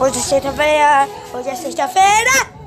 Hoje é sexta-feira. Hoje é sexta-feira.